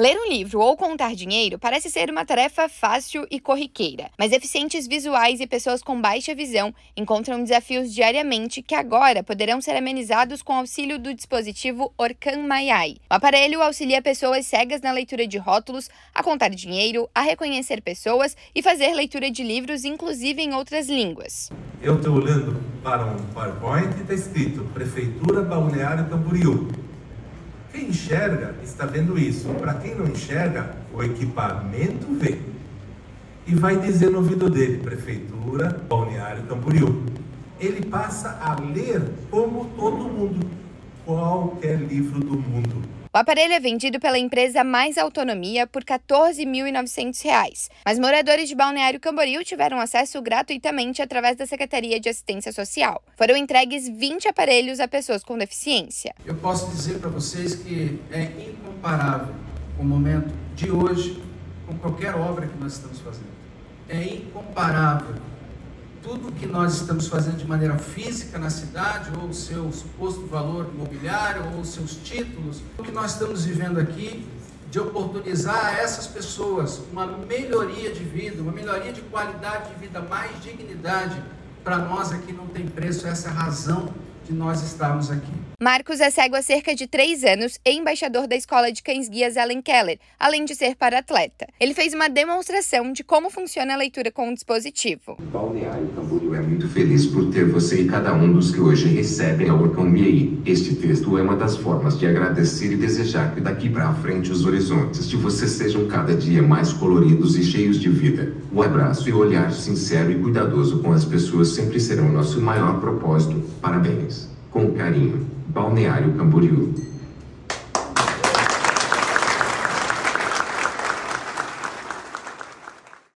Ler um livro ou contar dinheiro parece ser uma tarefa fácil e corriqueira, mas deficientes visuais e pessoas com baixa visão encontram desafios diariamente que agora poderão ser amenizados com auxílio do dispositivo Orkan Mayai. O aparelho auxilia pessoas cegas na leitura de rótulos, a contar dinheiro, a reconhecer pessoas e fazer leitura de livros, inclusive em outras línguas. Eu estou olhando para um PowerPoint e está escrito Prefeitura Balneário Camboriú. Quem enxerga está vendo isso. Para quem não enxerga, o equipamento vê. E vai dizer no ouvido dele, Prefeitura, Balneário Camboriú. Ele passa a ler como todo mundo, qualquer livro do mundo. O aparelho é vendido pela empresa Mais Autonomia por R$ 14.900, mas moradores de Balneário Camboriú tiveram acesso gratuitamente através da Secretaria de Assistência Social. Foram entregues 20 aparelhos a pessoas com deficiência. Eu posso dizer para vocês que é incomparável o momento de hoje com qualquer obra que nós estamos fazendo. É incomparável tudo que nós estamos fazendo de maneira física na cidade, ou o seu suposto valor imobiliário, ou os seus títulos, o que nós estamos vivendo aqui, de oportunizar a essas pessoas uma melhoria de vida, uma melhoria de qualidade de vida, mais dignidade, para nós aqui não tem preço, essa é a razão de nós estarmos aqui. Marcos é cego há cerca de três anos e embaixador da escola de cães guias Ellen Keller, além de ser para-atleta. Ele fez uma demonstração de como funciona a leitura com o dispositivo. Balneário Camboriú é muito feliz por ter você e cada um dos que hoje recebem a Orcão Este texto é uma das formas de agradecer e desejar que daqui para frente os horizontes de você sejam cada dia mais coloridos e cheios de vida. O abraço e o olhar sincero e cuidadoso com as pessoas sempre serão nosso maior propósito. Parabéns. Com carinho. Balneário Camboriú